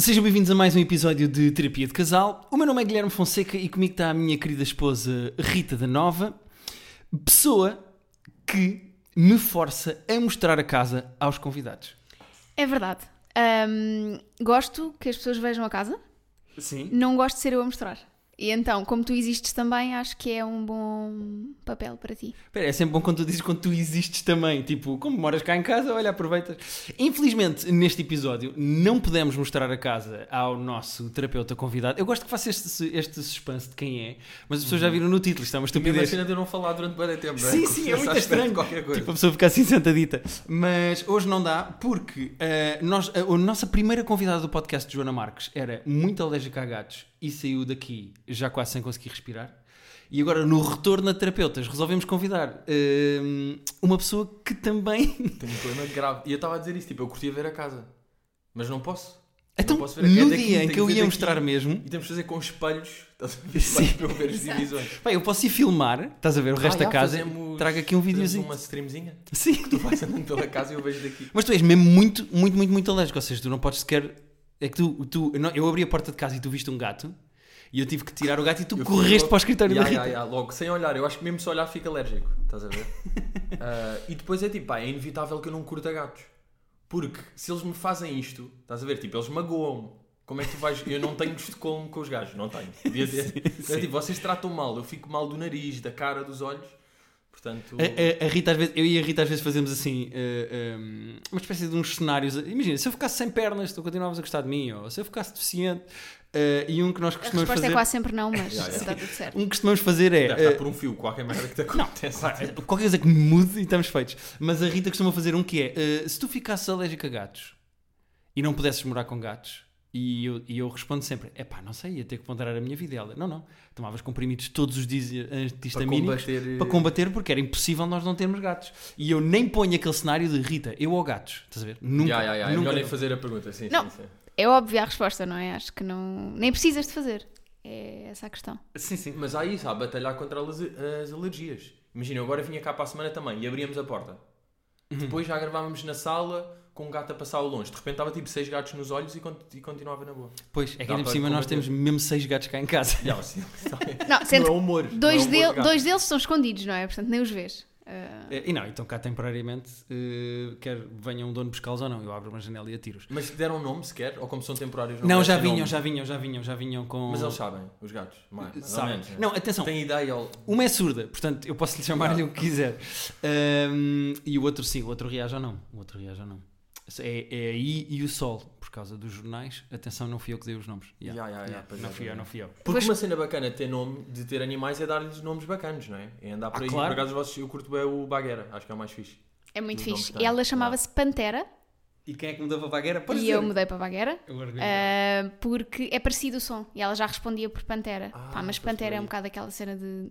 sejam bem-vindos a mais um episódio de Terapia de Casal. O meu nome é Guilherme Fonseca e comigo está a minha querida esposa Rita da Nova, pessoa que me força a mostrar a casa aos convidados. É verdade. Gosto que as pessoas vejam a casa, Sim. não gosto de ser eu a mostrar. E então, como tu existes também, acho que é um bom papel para ti. Espera, é sempre bom quando tu dizes quando tu existes também. Tipo, como moras cá em casa, olha, aproveitas. Infelizmente, neste episódio, não pudemos mostrar a casa ao nosso terapeuta convidado. Eu gosto que faça este, este suspense de quem é, mas as pessoas já viram no título, isto é uma estupidez. cena de eu não falar durante bem tempo, é? Sim, Como sim, é muito de estranho. Qualquer coisa. Tipo, a pessoa fica assim sentadita. Mas hoje não dá, porque eh, nós, a, a nossa primeira convidada do podcast, Joana Marques, era muito alérgica a gatos e saiu daqui já quase sem conseguir respirar. E agora, no retorno a terapeutas, resolvemos convidar eh, uma pessoa que também. Tenho um problema grave. E eu estava a dizer isso, tipo, eu curtia ver a casa. Mas não posso. Então, não posso ver a- é no daqui, dia em que eu ia daqui. mostrar mesmo, E temos de fazer com espelhos. Estás a ver? Sim. Para eu ver as divisões. eu posso ir filmar, estás a ver o resto Ah, da já, casa, fazemos- trago aqui um videozinho. uma streamzinha. Sim. Tu vais andando pela casa e eu vejo daqui. Mas tu és mesmo muito, muito, muito, muito alérgico. Ou seja, tu não podes sequer. É que tu. tu não, eu abri a porta de casa e tu viste um gato e eu tive que tirar o gato e tu Eu correste para o escritório Ya, da Rita. ya, ya, logo, sem olhar. Eu acho que mesmo se olhar fica alérgico. Estás a ver? Ah, e depois é tipo, pá, é inevitável que eu não curta gatos. Porque se eles me fazem isto, estás a ver? Tipo, eles magoam-me. Como é que tu vais. Eu não tenho Estocolmo com os gajos, não tenho. Devia ter. É tipo, vocês tratam mal, eu fico mal do nariz, da cara, dos olhos. Portanto. A, a- a Rita, às vezes, eu e a Rita às vezes fazemos assim eh, um, uma espécie de uns cenários. Imagina, se eu ficasse sem pernas, tu continuavas a gostar de mim, ou se eu ficasse deficiente, eh, e um que nós A costumamos resposta fazer. é quase sempre não, mas está tudo certo. Um que costumamos fazer é. Deve eh, estar por um fio, qualquer merda que te acontece. Pá, Qualquer coisa que me mude e estamos feitos. Mas a Rita costuma fazer um que é: eh, se tu ficasses alérgico a gatos e não pudesses morar com gatos, e eu, e eu respondo sempre: é pá, não sei, ia ter que ponderar a minha vida. E ela: não, não, tomavas comprimidos todos os dias antihistamínicos Para combater, eh, para combater, porque era impossível nós não termos gatos. E eu nem ponho aquele cenário de Rita, eu ou gatos, estás a ver? Nunca. Ya, ya, É nunca. melhor nem fazer a pergunta, sim, Não. sim, sim. É óbvia a resposta, não é? Acho que não. Nem precisas de fazer. É essa a questão. Sim, sim. Mas há isso, há a batalhar contra as, as alergias. Imagina, eu agora vinha cá para a semana também e abríamos a porta. Uhum. Depois já gravávamos na sala com um gato a passar ao longe. De repente estava tipo seis gatos nos olhos e, con- e continuava na boa. Pois, é que ainda por cima nós temos mesmo seis gatos cá em casa. Já, assim, Não, sendo não é humor. que não dois, é humor dele- de dois deles estão escondidos, não é? Portanto, nem os vês. Eh, E não, então cá temporariamente, eh, quer venha um dono buscá-los ou não, eu abro uma janela e atiro-os. Mas deram um nome sequer? Ou como são temporários? Não, devem já vinham, nome? já vinham, já vinham, já vinham com. Mas eles sabem, os gatos. Mais, sabem. menos, né? Não, atenção, Tem ideia. ou- uma é surda, portanto eu posso lhe chamar-lhe o que quiser. Ahm, e o outro sim, o outro reage ou não. O outro reage ou não. É, é aí e o sol, por causa dos jornais. Atenção, não fui eu que dei os nomes. Yeah. Ya, Yeah, pois não fui eu, não fui eu. Porque Pois- uma cena bacana de ter nome, de ter animais é dar-lhes nomes bacanos, não é? É andar por Ah, aí. claro. Por acaso vocês- eu curto bem o Baguera, acho que é o mais fixe. é muito fixe. E ela chamava-se Pantera E quem é que mudou para a vagueira? Pode e dizer. eu mudei para Baguera. Ah, porque é parecido o som. E ela já respondia por Pantera. Ah, Pá, mas Pantera é um bocado aquela cena de.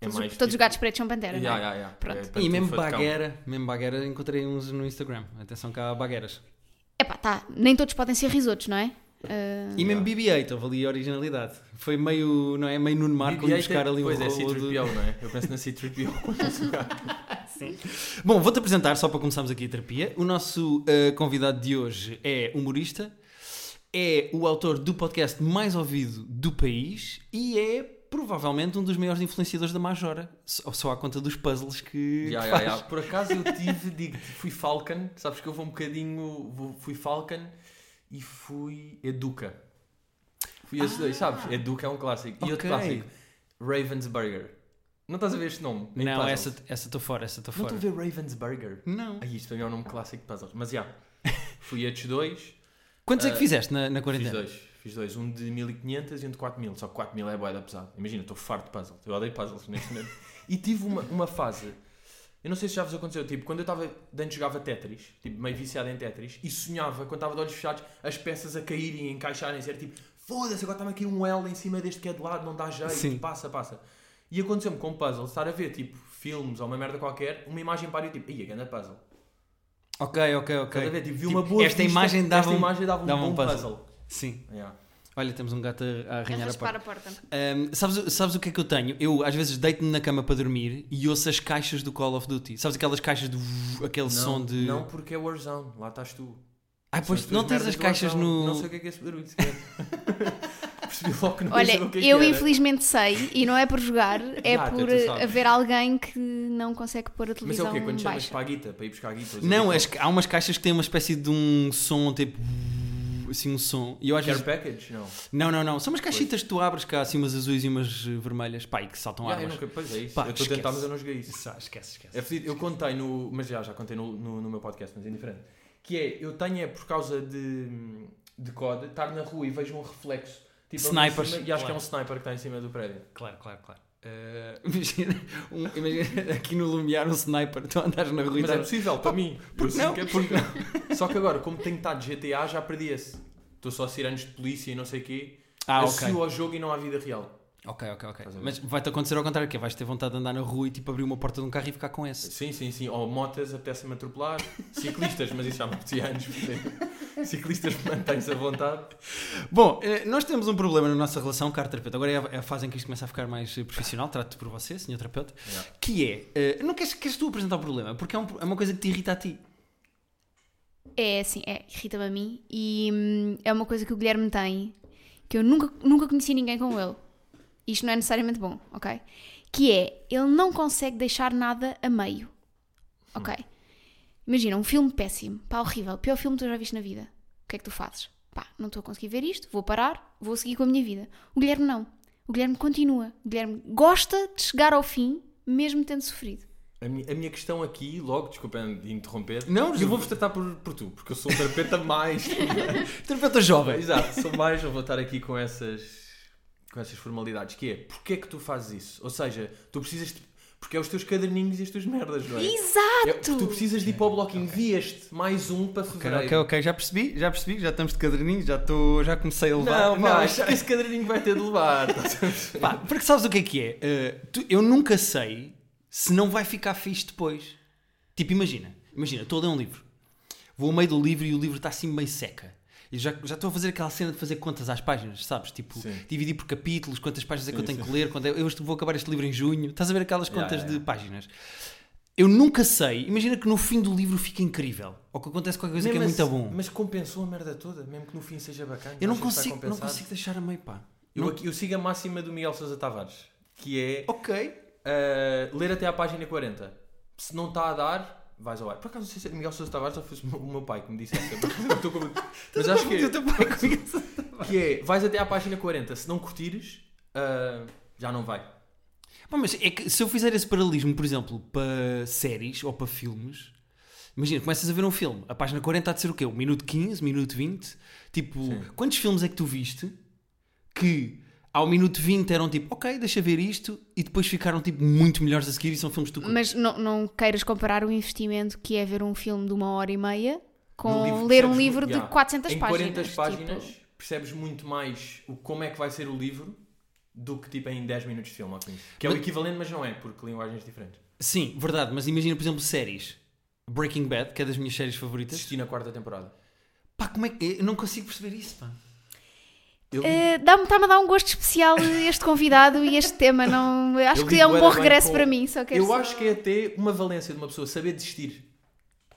É Todos, todos os tipo- gatos pretos são Pantera. É? ya, ya. Pronto. É, E parece mesmo bagueira, mesmo bagueira, encontrei uns no Instagram. Atenção cá há bagueiras. Epá, tá. Nem todos podem ser risotos, não é? Ah, E mesmo BB-8, houve ali a originalidade. Foi meio, não é? Meio Nuno Marco BB-8 buscar ali um Pois é, de... C-3PO, não é? Eu penso na C-3PO quando penso no gato. Bom, vou-te apresentar, só para começarmos aqui a terapia. O nosso eh, convidado de hoje é humorista, é o autor do podcast mais ouvido do país e é provavelmente um dos maiores influenciadores da Majora. Só, só à conta dos puzzles que, ya, faz. ya. Por acaso eu tive, digo fui Falcon, sabes que eu vou um bocadinho, vou- fui Falcon e fui Educa. Fui esses dois, sabes? Educa é um clássico. E outro Ah. Clássico, Ravensburger. Não estás a ver este nome? Nem Não, puzzles. essa essa estou fora, essa estou Não fora. estou a ver Ravensburger. Não. Ai, isto para mim é um nome clássico de puzzles. Mas já, fui estes dois. Quantos é que Eh, fizeste na, na Fiz quarentena? dois, fiz dois. Um de 1500 e um de 4000. Só que 4000 é boeda pesado. Imagina, estou farto de puzzles. Eu odeio puzzles neste momento. e tive uma, uma fase. Eu não sei se já vos aconteceu. Tipo, quando eu estava. Antes jogava Tetris, tipo, meio viciado em Tetris, e sonhava, quando estava de olhos fechados, as peças a caírem e encaixarem-se. Era tipo, foda-se, agora está-me aqui um L em cima deste que é de lado, não dá jeito, Sim. passa, passa. E aconteceu-me com puzzles, estar a ver, tipo, filmes ou uma merda qualquer, uma imagem para e tipo, ia, grande puzzle. Ok, ok, ok. Estás a ver? Tipo, vi Tipo, uma boa esta vista, imagem dava esta um- imagem dava um dava bom um puzzle. puzzle. Sim. Yeah. Olha, temos um gato a, arranhar a porta. a porta. Ahm, sabes, sabes o que é que eu tenho? Eu às vezes deito-me na cama para dormir e ouço as caixas do Call of Duty. Sabes aquelas caixas do aquele som de. Não, porque é Warzone, lá estás tu. Ah, São pois não tens as caixas no. Não sei o que é que é esse barulho sequer. Percebi logo que não Olha, sei o que é eu infelizmente sei, e não é por jogar, é Já, até por sabes. haver alguém que não consegue pôr a Mas é televisão o quê? Quando chamas para a guita, para ir buscar a guita? Não, as- há umas caixas que têm uma espécie de um som tipo. Assim, um som. E eu às Care vezes. package? Não. Não, não, não. São umas caixinhas que tu abres cá, assim, umas azuis e umas vermelhas. Pá, e que saltam eu armas. nunca, pois é isso. Pá, eu estou a tentar, mas eu não joguei isso. Esquece, esquece. É fedido. Eu contei no. Mas já, já contei no, no, no meu podcast, mas é indiferente. Que é, eu tenho é por causa de, de COD, estar na rua e vejo um reflexo. Tipo, Snipers, cima, e acho que é claro. um sniper que está em cima do prédio. Claro, claro, claro. Eh, imagina, um- imagina aqui no Lumiar um sniper, tu andas na rua Mas é possível, para mim. Porque não? que é possível. Só que agora, como tenho estado de GTA, já perdi esse. Estou só a sirenes de polícia e não sei o quê. Ah. Associo ao jogo e não à vida real. Ok, ok, ok. Mas vai-te acontecer ao contrário, que é, vais ter vontade de andar na rua e tipo abrir uma porta de um carro e ficar com esse. Sim, sim, sim. Ou motas apetece-me atropelar. Ciclistas, mas isso já me apetecia antes. portanto, Ciclistas mantém-se à vontade. Bom, eh, nós temos um problema na nossa relação, caro terapeuta. Agora é a- é a fase em que isto começa a ficar mais eh, profissional, trato por você, senhor terapeuta. Yeah. Que é, eh, não queres, queres tu apresentar o problema? Porque é, um- é uma coisa que te irrita a ti. É assim, é, irrita-me a mim e hum, é uma coisa que o Guilherme tem que eu nunca, nunca conheci ninguém com ele. Isto não é necessariamente bom, ok? Que é, ele não consegue deixar nada a meio, ok? Imagina, um filme péssimo, pá, horrível, pior filme que tu já viste na vida. O que é que tu fazes? Pá, não estou a conseguir ver isto, vou parar, vou seguir com a minha vida. O Guilherme não. O Guilherme continua. O Guilherme gosta de chegar ao fim, mesmo tendo sofrido. A minha, a minha questão aqui, logo, desculpem de interromper. Não, eu vou-vos tratar por, por tu, porque eu sou um terapeuta mais. Terapeuta jovem. Exato, sou mais, eu vou estar aqui com essas, com essas formalidades. Que é, porquê é que tu fazes isso? Ou seja, tu precisas. De, porque é os teus caderninhos e as tuas merdas, não é? É, Exato! tu precisas de ir para o bloco, envias-te mais um para fevereiro. ok, ok, já percebi, já percebi, já estamos de caderninho, já, estou, já comecei a levar. Não, já- esse caderninho vai ter de levar. perceber? Pá, porque sabes o que é que é? Uh, tu- eu nunca sei se não vai ficar fixe depois. Tipo, imagina, imagina, estou a ler um livro. Vou ao meio do livro e o livro está assim meio seca. E já, já estou a fazer aquela cena de fazer contas às páginas, sabes? Tipo, Sim. dividir por capítulos, quantas páginas é que eu Sim, tenho sim. que ler, quando é- eu vou acabar este livro em junho. Estás a ver aquelas contas yeah, de yeah. páginas. Eu nunca sei. Imagina que no fim do livro fica incrível. Ou que acontece qualquer coisa que é Mesmo muito bom. Mas compensou a merda toda, mesmo que no fim seja bacana. eu não está consigo, não consigo deixar a meio, pá. Eu, Não- eu sigo a máxima do Miguel Sousa Tavares, que é Ok. uh, ler até à página 40. Se não está a dar, vais ao ar. Por acaso, não sei se é Miguel Sousa Tavares ou foi o meu- pai que me disse essa. Mas acho que é, que é, vais até à página 40. Se não curtires, uh, já não vai. Pá, mas é que se eu fizer esse paralelismo, por exemplo, para séries ou para filmes, imagina, começas a ver um filme, a página 40 há de ser o quê? Um minuto 15, minuto 20? Tipo, Sim. quantos filmes é que tu viste que ao minuto 20 eram tipo, ok, deixa ver isto, e depois ficaram tipo muito melhores a seguir e são filmes tu? Mas não, não queiras comparar o investimento que é ver um filme de uma hora e meia com livro ler um livro yeah. de 400 em páginas. 40 páginas tipo, percebes muito mais o, como é que vai ser o livro do que tipo em 10 minutos de filme ou 15. Que é o Mas- equivalente, mas não é, porque linguagens diferentes. Sim, verdade, mas imagina, por exemplo, séries. Breaking Bad, que é das minhas séries favoritas. Assisti na quarta temporada. Pá, como é que. Eu não consigo perceber isso, pá. Eu eh, dá-me- Está-me a dar um gosto especial este convidado e este tema. Não, acho Eu que é um bom regresso com- para mim. Só quero Eu só- acho que é até uma valência de uma pessoa saber desistir.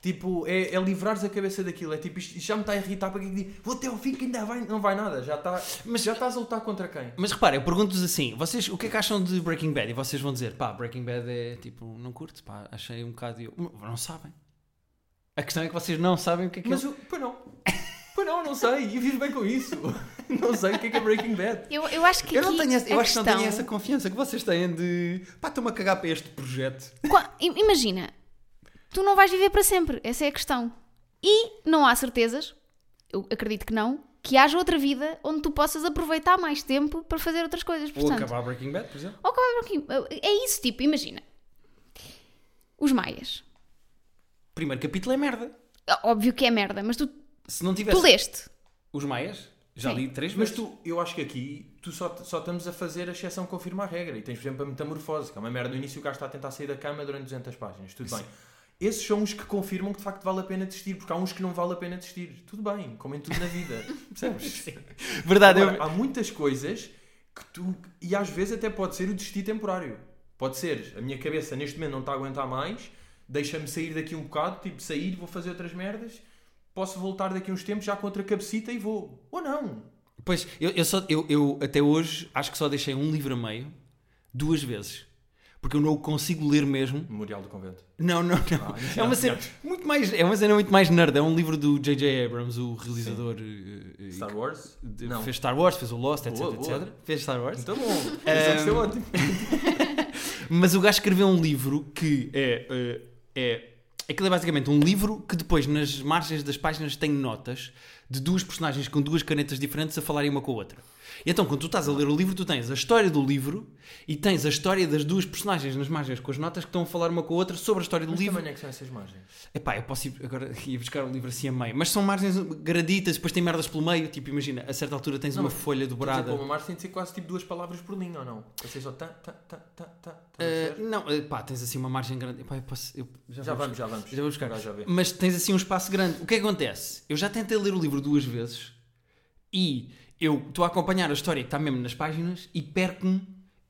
Tipo, é, é livrares a cabeça daquilo. É tipo, isto, isto já me está a irritar para que é que digo, vou até ao fim que ainda vai, não vai nada. Já, está, mas já estás a lutar contra quem? Mas repara, eu pergunto-vos assim: vocês o que é que acham de Breaking Bad? E vocês vão dizer, pá, Breaking Bad é tipo, não curto, pá, achei um bocado. eu, Não sabem. A questão é que vocês não sabem o que é que Mas é. eu, pois não. Pois não, não sei. E vivo bem com isso. Não sei o que é que é Breaking Bad. Eu, eu acho que Eu, não tenho, essa- eu acho que não tenho questão- essa confiança que vocês têm de. pá, estou-me a cagar para este projeto. Imagina, tu não vais viver para sempre, essa é a questão. E não há certezas, eu acredito que não, que haja outra vida onde tu possas aproveitar mais tempo para fazer outras coisas. Ou Portanto, acabar Breaking Bad, por exemplo. ou acabar aqui. É isso, tipo, imagina. Os maias. Primeiro capítulo é merda. Óbvio que é merda, mas tu, Se não tivesse tu leste. os Maias, já Sim. li três Mas vezes. tu, eu acho que aqui tu só, só estamos a fazer a exceção que confirma a regra. E tens, por exemplo, a metamorfose, que é uma merda. No início o gajo está a tentar sair da cama durante 200 páginas. Tudo bem. Esses são os que confirmam que de facto vale a pena desistir, porque há uns que não vale a pena desistir. Tudo bem, como em tudo na vida. Percebes? Verdade, Agora, eu... há muitas coisas que tu. E às vezes até pode ser o desistir temporário. Pode ser, a minha cabeça neste momento não está a aguentar mais, deixa-me sair daqui um bocado, tipo, sair, vou fazer outras merdas. Posso voltar daqui a uns tempos já com outra cabecita e vou. Ou não. Pois, eu, eu, só, eu, eu até hoje acho que só deixei um livro a meio duas vezes. Porque eu não o consigo ler mesmo. Memorial do Convento. Não, não, não. Ah, é uma cena muito mais, é uma cena muito mais nerd. É um livro do J.J. Abrams, o realizador eh, Star Wars? de- Não. fez Star Wars, fez o Lost, etc, Boa, boa. etc. Fez Star Wars. Muito bom. Isso Ehm, é ótimo. Mas o gajo escreveu um livro que é, eh, é. Aquilo é basicamente um livro que depois, nas margens das páginas, tem notas de duas personagens com duas canetas diferentes a falarem uma com a outra. E então, quando tu estás a ler o livro, tu tens a história do livro e tens a história das duas personagens nas margens com as notas que estão a falar uma com a outra sobre a história do Mas livro. tamanho é que são essas margens? Epá, eu posso ir agora ir buscar o livro assim a meio. Mas são margens graditas, depois tem merdas pelo meio. Tipo, imagina, a certa altura tens Não, uma mas folha dobrada. uma margem tem de ser quase tipo duas palavras por linha, ou não? Para ser só tá, tá, tá, tá, tá. Eh, perceber? não, pá, tens assim uma margem grande. Epá, eu posso- eu já, já vamos, já vamos. já vou buscar. Já. Mas tens assim um espaço grande. O que é que acontece? Eu já tentei ler o livro duas vezes e eu estou a acompanhar a história que está mesmo nas páginas e perco-me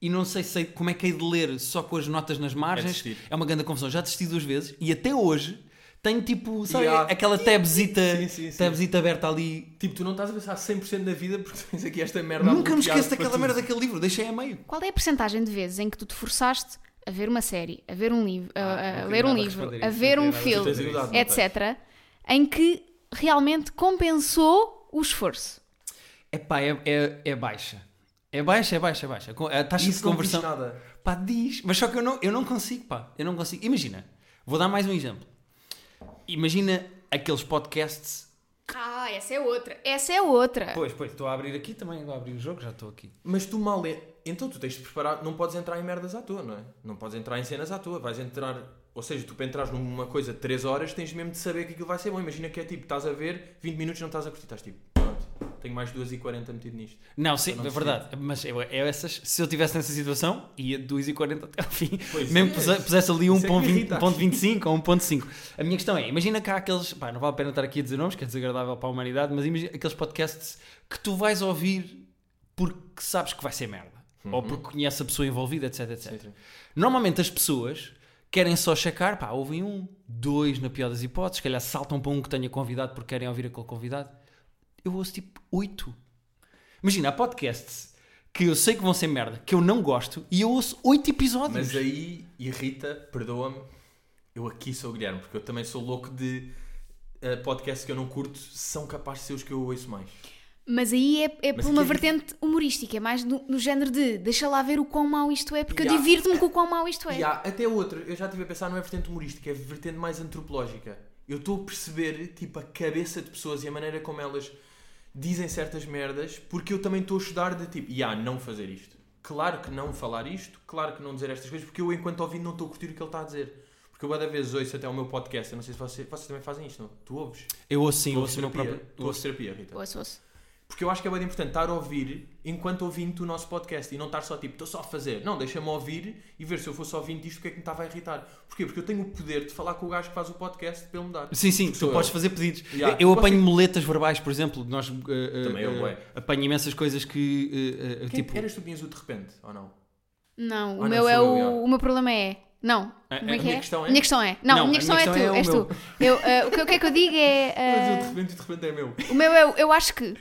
e não sei, sei como é que hei de ler só com as notas nas margens. desistir. É, uma grande confusão. Já desisti duas vezes e até hoje tenho tipo, sabe, há- aquela tabzita, Sim, sim, sim. tabzita aberta ali. Tipo, tu não estás a pensar 100% na vida porque tens aqui esta merda a Nunca me esqueço daquela tudo. merda daquele livro, deixei a meio. Qual é a percentagem de vezes em que tu te forçaste a ver uma série, a ver um livro, a- Ah, a, queria ler um livro, a isso, ver um filme, etc., em que realmente compensou o esforço? Epá, é, é, é baixa. É baixa, é baixa, é baixa. A taxa de Isso não diz conversão. nada. Pá, diz. Mas só que eu não, eu não consigo, pá. Eu não consigo. Imagina, vou dar mais um exemplo. Imagina aqueles podcasts. Ah, essa é outra. Essa é outra. Pois, pois, estou a abrir aqui também, vou abrir o jogo, já estou aqui. Mas tu mal é. Então tu tens de preparar. Não podes entrar em merdas à toa, não é? Não podes entrar em cenas à toa. Vais entrar. Ou seja, tu para entrares numa coisa de 3 horas tens mesmo de saber que aquilo vai ser bom. Imagina que é tipo, estás a ver, 20 minutos não estás a curtir. Estás tipo, tenho mais 2h40 metido nisto. Não, sim, não é verdade. Mas eu, eu essas, se eu estivesse nessa situação, ia de 2,40 até ao fim. Pois Mesmo é, que puse- pusesse ali isso é que me 1,20 irrita. 1,25 ou 1,5. A minha questão é: imagina que há aqueles. Pá, não vale a pena estar aqui a dizer nomes, que é desagradável para a humanidade, mas imagina aqueles podcasts que tu vais ouvir porque sabes que vai ser merda. Ou porque conheces a pessoa envolvida, etc, etc. Sim, sim. Normalmente as pessoas querem só checar, pá, ouvem um, dois na pior das hipóteses, se calhar saltam para um que tenha convidado porque querem ouvir aquele convidado. Eu ouço tipo oito. Imagina, há podcasts que eu sei que vão ser merda, que eu não gosto, e eu ouço oito episódios. Mas aí irrita, perdoa-me. Eu aqui sou o Guilherme, porque eu também sou louco de eh, podcasts que eu não curto, são capazes de ser os que eu ouço mais. Mas aí é, é por uma é vertente humorística, é mais no, no género de deixa lá ver o quão mau isto é, porque E eu divirto-me com o quão mau isto é. E há até outra, eu já estive a pensar, não é vertente humorística, é vertente mais antropológica. Eu estou a perceber, tipo, a cabeça de pessoas e a maneira como elas dizem certas merdas, porque eu também estou a estudar de tipo, e há não fazer isto. Claro que não falar isto, claro que não dizer estas coisas, porque eu, enquanto ouvinte, não estou a curtir o que ele está a dizer. Porque eu, cada vez ouço até o meu podcast, eu não sei se vocês, vocês também fazem isto, não? Tu ouves? Eu ouço sim, tu ouço o meu terapia? próprio. Tu ouves terapia, Rita? Ouço, ouço. Porque eu acho que é bem importante estar a ouvir enquanto ouvindo o nosso podcast e não estar só tipo, estou só a fazer. Não, deixa-me ouvir e ver se eu fosse ouvindo isto o que é que me estava a irritar. Porquê? Porque eu tenho o poder de falar com o gajo que faz o podcast para ele mudar. Sim, sim, tu Sou eu. podes fazer pedidos. Yeah, eu tu podes- apanho muletas verbais, por exemplo. Nós eh, Também eu, eh, bué. apanho imensas coisas que. eh, Quem, tipo, Eras tu que o de repente, ou não? Não, o Ah, não, meu é eu, o, já. o meu problema é. Não. A- é a que minha é? questão é- A minha questão é. Não, Não, a minha questão é, é tu, o és meu. tu. Eu, eh, o, que, o que é que eu digo é. Mas eh, o de repente de repente é meu. o meu é. o- Eu acho que.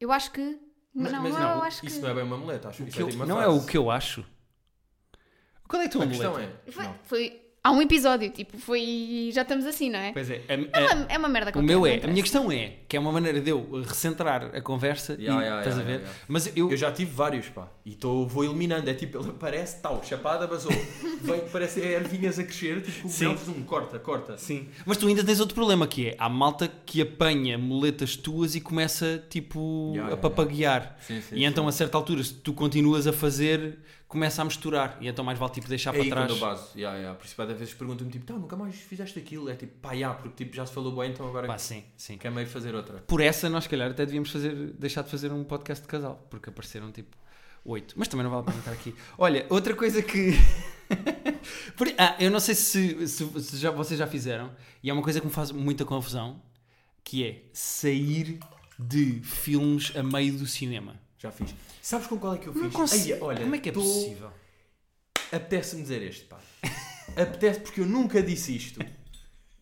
Eu acho que. Mas, não, mas não, não, eu acho que. isso não é bem uma muleta, acho o que que isso eu- é tipo uma não é frase. o que eu acho. Qual é a tua A questão muleta? é. Foi, não. foi- Há um episódio, tipo, foi. Já estamos assim, não é? Pois é, a- É a- uma, é uma merda o meu é. A minha questão é que é uma maneira de eu recentrar a conversa Ya, e ya, estás ya, a ver? Mas eu, Eu já tive vários, pá. E tô, vou eliminando. É tipo, ele aparece, tal, chapada, basou. Vem, parece ervinhas a crescer, tipo, Sim. um, corta, corta. Sim. Mas tu ainda tens outro problema que é há malta que apanha muletas tuas e começa tipo a papaguear. Sim, sim, E então a sim. certa altura, se tu continuas a fazer, começa a misturar. E então mais vale tipo deixar É para aí trás. quando eu baso. Yeah, yeah. Por isso, às vezes perguntam-me tipo, tá, nunca mais fizeste aquilo. É tipo, pá, yeah, porque tipo, já se falou bem, então agora Pá, sim, sim. quer meio fazer outra. Por essa nós, se calhar, até devíamos fazer, deixar de fazer um podcast de casal, porque apareceram tipo oito. Mas também não vale estar aqui. Olha, outra coisa que. Ah, eu não sei se, se- se já, vocês já fizeram, e é uma coisa que me faz muita confusão, que é sair de filmes a meio do cinema. Já fiz. Sabes com qual é que eu fiz? Consigo. Ai, olha, Como é que é tô- possível? Apetece-me dizer este, pá. Apetece porque eu nunca disse isto.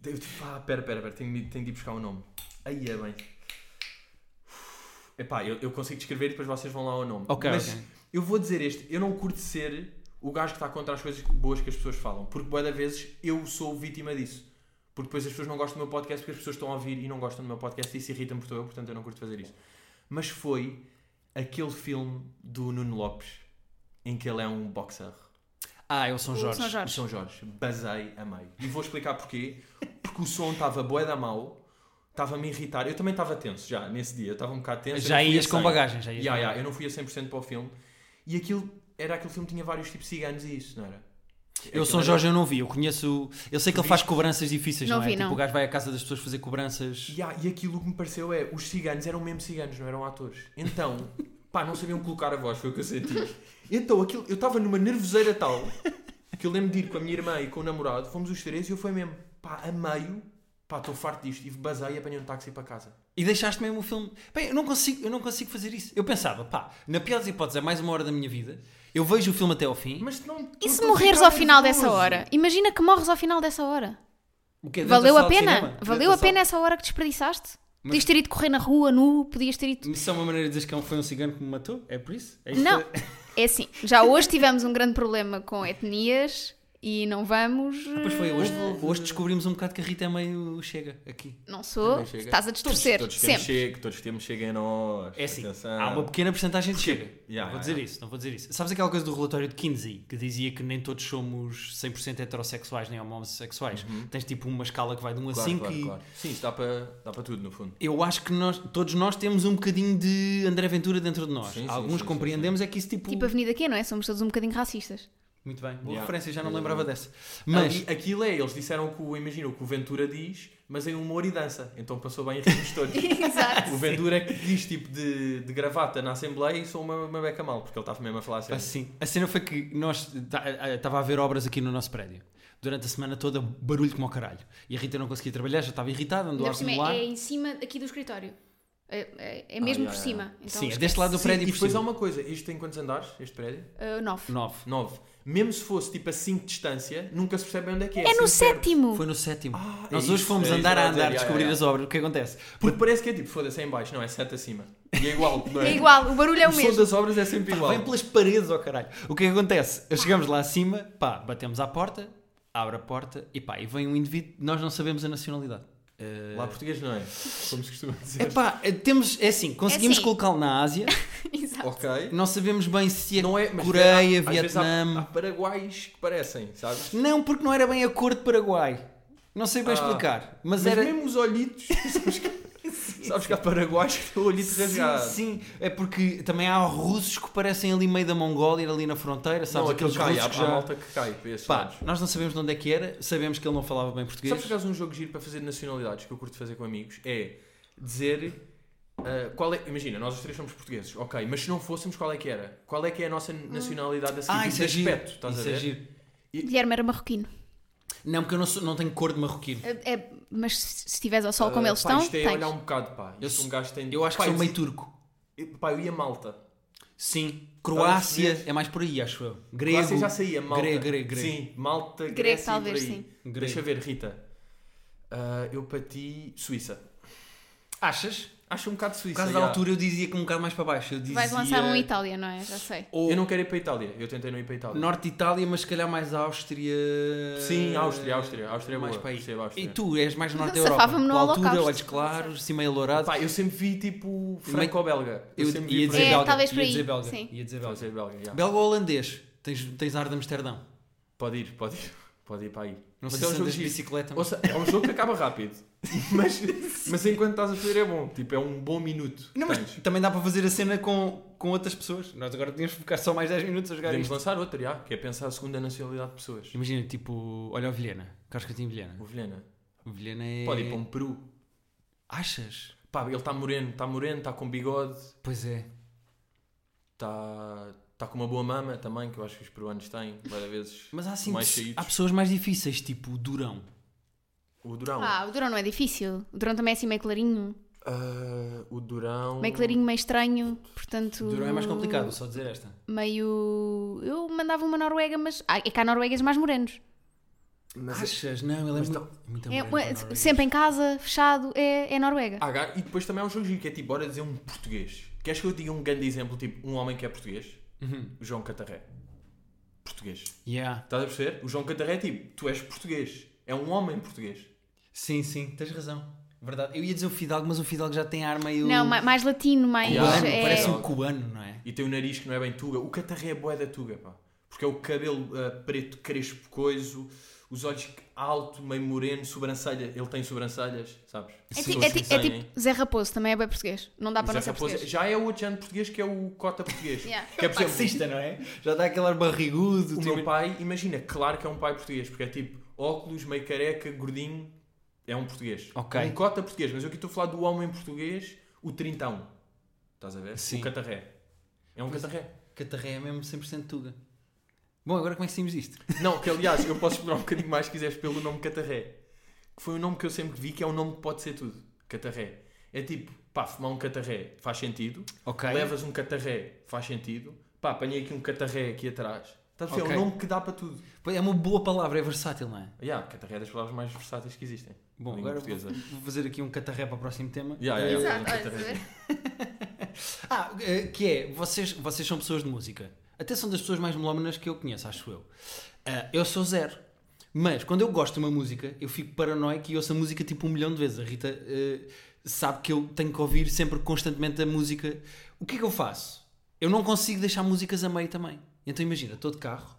Devo- Ah, pera, pera, pera, tenho, de- tenho de ir buscar o nome. Aí é bem. Epá, eu, eu consigo descrever e depois vocês vão lá ao nome. Ok, Mas ok. eu vou dizer este, eu não curto ser o gajo que está contra as coisas boas que as pessoas falam. Porque boa da vezes eu sou vítima disso. Porque depois as pessoas não gostam do meu podcast porque as pessoas estão a ouvir e não gostam do meu podcast e isso irrita-me por eu, portanto eu não curto fazer isso. Mas foi aquele filme do Nuno Lopes em que ele é um boxer. Ah, é o São O Jorge. São O Jorge. São Jorge. Basei a meio. E vou explicar porquê. Porque o som estava bué da mau, estava-me a irritar. Eu também estava tenso já nesse dia. Eu estava um bocado tenso. Já ias com 100. bagagem, já ias ya, bagagem. eu não fui a 100% para o filme. E aquilo, era aquele filme que tinha vários tipos de ciganos e isso, não era? Eu, Aquilo São era- Jorge, eu não vi. Eu conheço. Eu sei que ele faz cobranças difíceis, não, Não é? vi, Tipo, não. o gajo vai à casa das pessoas fazer cobranças. Ya, e aquilo que me pareceu é, os ciganos eram mesmo ciganos, não eram atores. Então, pá, não sabiam colocar a voz, foi o que eu senti. Então, aquilo, eu estava numa nervoseira tal, que eu lembro de ir com a minha irmã e com o namorado, fomos os três e eu fui mesmo, pá, a meio, pá, estou farto disto, e basei e apanhei um táxi para casa. E deixaste mesmo o filme. Bem, eu não consigo, eu não consigo fazer isso. Eu pensava, pá, na pior das hipóteses, é mais uma hora da minha vida. Eu vejo o filme até ao fim. Mas não... E se morreres ao final nervoso. dessa hora? Imagina que morres ao final dessa hora. Dentro Valeu a pena? Valeu a pena sala? essa hora que desperdiçaste? Mas- Podias ter ido correr na rua, nu, podias ter ido. Isso é uma maneira de dizer que é foi um cigano que me matou? É por isso? É Não, que- é assim, já hoje tivemos um grande problema com etnias e não vamos. Pois foi, hoje, eh, hoje descobrimos um bocado que a Rita é meio chega aqui. Não sou, Também chega. estás a distorcer. Todos, todos temos sempre. chega, todos temos chega em nós. É assim, Atenção. há uma pequena porcentagem de chega. Ya, não vou dizer ya. isso, não vou dizer isso. Sabes aquela coisa do relatório de Kinsey que dizia que nem todos somos 100% heterossexuais nem homossexuais? Tens tipo uma escala que vai de 1 a Uhum. Claro, 5 claro, e claro. Sim, isso dá para, dá para tudo, no fundo. eu acho que nós, todos nós temos um bocadinho de André Ventura dentro de nós. Sim, sim, Alguns sim, compreendemos é que isso tipo... Tipo a Avenida Q, não é? Somos todos um bocadinho racistas. Muito bem, boa Ya. referência, já não lembrava dessa. Mas, Ali- aquilo é, eles disseram que o, imagina o que o Ventura diz, mas em humor e dança. Então passou bem a rimos todos. Exato. o Ventura é que diz tipo de, de gravata na Assembleia e sou uma, uma beca mal, porque ele estava mesmo a falar assim. assim, a cena foi que nós estava a ver obras aqui no nosso prédio. Durante a semana toda, barulho como ao caralho. E a Rita não conseguia trabalhar, já estava irritada, andou a acumular. é em cima aqui do escritório. É, é- é mesmo Ah, por ya, cima. ya. Então, Sim, é deste lado do Sim, prédio e por depois há uma coisa, isto tem quantos andares, este prédio? Uh, nove. Nove. 9. Mesmo se fosse tipo a 5 de distância, nunca se percebe onde é que é. É no assim perto. sétimo! Foi no sétimo. Ah, é Nós isso, hoje fomos é andar a dizer, andar, descobrir as obras. O que acontece? Porque parece que é tipo, foda-se, é em baixo, não, é 7 acima. E é igual, é? É igual, o barulho é o o som mesmo. das obras é sempre igual. Vem pelas paredes, ó caralho. O que é que acontece? Chegamos lá acima, pá, batemos à porta, abre a porta e pá, e vem um indivíduo, nós não sabemos a nacionalidade. Eh, Lá português não é, como se costuma dizer. Epá, eh, temos, é assim, conseguimos assim. colocá-lo na Ásia, Exato. Ok. não sabemos bem se é, Não é, Coreia, há- Vietnã. Há, paraguaios que parecem, sabes? Não, porque não era bem a cor de Paraguai. Não sei bem Ah, explicar. Mas, Mas era. mesmo os olhitos, sabes que, que há paraguaios que têm o olhito Sim, rasgado. sim, é porque também há russos que parecem ali meio da Mongólia, ali na fronteira, sabes? Não, aqueles aquele cai, russos há, que há já. malta que cai para esses Pá, lados. nós não sabemos de onde é que era, sabemos que ele não falava bem português. Sabes por acaso um jogo giro para fazer de nacionalidades que eu curto fazer com amigos? É dizer ah, qual é. Imagina, nós os três somos portugueses, ok, mas se não fôssemos, qual é que era? Qual é que é a nossa nacionalidade a seguir? Ah, Tipo, isso é de giro. aspecto, estás Isso a é ver? giro. Guilherme era marroquino. Não, porque eu não, sou- não tenho cor de marroquino. É, é- mas se estiveres ao sol como Ah, eles pá, estão, Isto é tens. olhar um bocado, pá. Eu sou- um gajo tem... Eu acho que Pá, sou meio turco. eu- Pá, eu ia Malta. Sim. Croácia é mais por aí, acho eu. Grego. Croácia já saía, Malta. Grego, grego, grego. Sim, Malta, Grego, Grécia talvez, por aí. sim. Grego. Deixa ver, Rita. Ah, eu para ti, Suíça. Achas? Acho um bocado Por Suíça. causa da já. altura eu dizia que um bocado mais para baixo. Eu dizia... Vais lançar um Itália, não é? Já sei. Ou Eu não quero ir para a Itália. Eu tentei não ir para a Itália. Norte de Itália, mas se calhar mais Áustria. Sim, Áustria, Áustria. Áustria é mais boa. para aí. Percebo Áustria. E tu és mais norte da Europa. Safava-me no Com altura, olhos claros, assim meio alourado. Pá, eu sempre vi tipo franco-belga. Eu, Eu sempre ia por dizer. É, belga. talvez ia por aí, dizer belga. sim. Ia dizer a belga. dizer belga, já. Belga ou holandês? Tens, tens ar de Amsterdão. Pode ir, pode ir. Pode ir para aí. Não Mas sei é um se jogo de bicicleta. Ou seja, é um jogo que acaba rápido. Mas, mas enquanto estás a fazer é bom. Tipo, é um bom minuto. Não, mas Tens. também dá para fazer a cena com, com outras pessoas. Nós agora tínhamos que ficar só mais 10 minutos a jogar Podemos isto. lançar outra, já, que é pensar a segunda nacionalidade de pessoas. Imagina, tipo, olha o Vilhena. Carlos Coutinho Vilhena. O Vilhena. O Vilhena é... Pode ir para um Peru. Achas? Pá, ele está moreno, está moreno, está com bigode, Pois é. está está com uma boa mama também, que eu acho que os peruanos têm, várias vezes. Mas há assim, Mais há pessoas mais difíceis, tipo Durão. O Durão. Ah, o Durão não é difícil. O Durão também é assim meio clarinho. Ah, o Durão. Meio clarinho, meio estranho. Portanto. O Durão é mais complicado, só dizer esta. Meio. Eu mandava uma Noruega, mas. Ah, é que há noruegas mais morenos. Mas Achas? Não, ele é muito, muito É norueguês. sempre em casa, fechado, é, é Noruega. ga- e depois também há um jogo giro que é tipo, bora dizer um português. Queres que eu diga um grande exemplo, tipo, um homem que é português? Uhum. João Catarré. Português. Yeah. Estás a perceber? O João Catarré é tipo, tu és português. É um homem português. Sim, sim, tens razão. Verdade. Eu ia dizer o Fidalgo, mas o Fidalgo já tem ar meio. Não, ma- mais latino, mais. Cubano, é- parece um cubano, não é? E tem o nariz que não é bem tuga. O Catarré é boé da tuga, pá. Porque é o cabelo ah, preto, crespo, coiso, os olhos alto, meio moreno, sobrancelha. Ele tem sobrancelhas, sabes? É, ti- é ti- é tipo Zé Raposo, também é bem português. Não dá para Zé não ser Raposo português. já é o outro género português que é o cota português. Yeah. Que é, por exemplo, Fascista, não é? Já dá aquele ar barrigudo. o tipo- meu pai, imagina, claro que é um pai português, porque é tipo óculos, meio careca, gordinho, é um português. Ok. Um cota português, mas eu aqui estou a falar do homem português, o trintão. Estás a ver? Sim. O catarré. É um catarré. Catarré é mesmo 100% tuga. Bom, agora como é que saímos disto? Não, que aliás, eu posso explorar um bocadinho mais se quiseres pelo nome Catarré. Que foi um nome que eu sempre vi que é um nome que pode ser tudo. Catarré. É tipo, pá, fumar um catarré faz sentido. Ok. Levas um catarré faz sentido. Pá, apanhei aqui um catarré aqui atrás. Estás a ver? É um nome que dá para tudo. Pois, É uma boa palavra, é versátil, não é? Yeah, catarré é das palavras mais versáteis que existem. Bom, agora vou, portuguesa. vou fazer aqui um catarré para o próximo tema. Yeah, yeah, Exato, um? Ah, eh, que é, vocês, vocês são pessoas de música. Até são das pessoas mais melómanas que eu conheço, acho eu. Ah, eu sou zero. Mas quando eu gosto de uma música, eu fico paranoico e ouço a música tipo um milhão de vezes. A Rita eh, sabe que eu tenho que ouvir sempre constantemente a música. O que é que eu faço? Eu não consigo deixar músicas a meio também. Então imagina, estou de carro,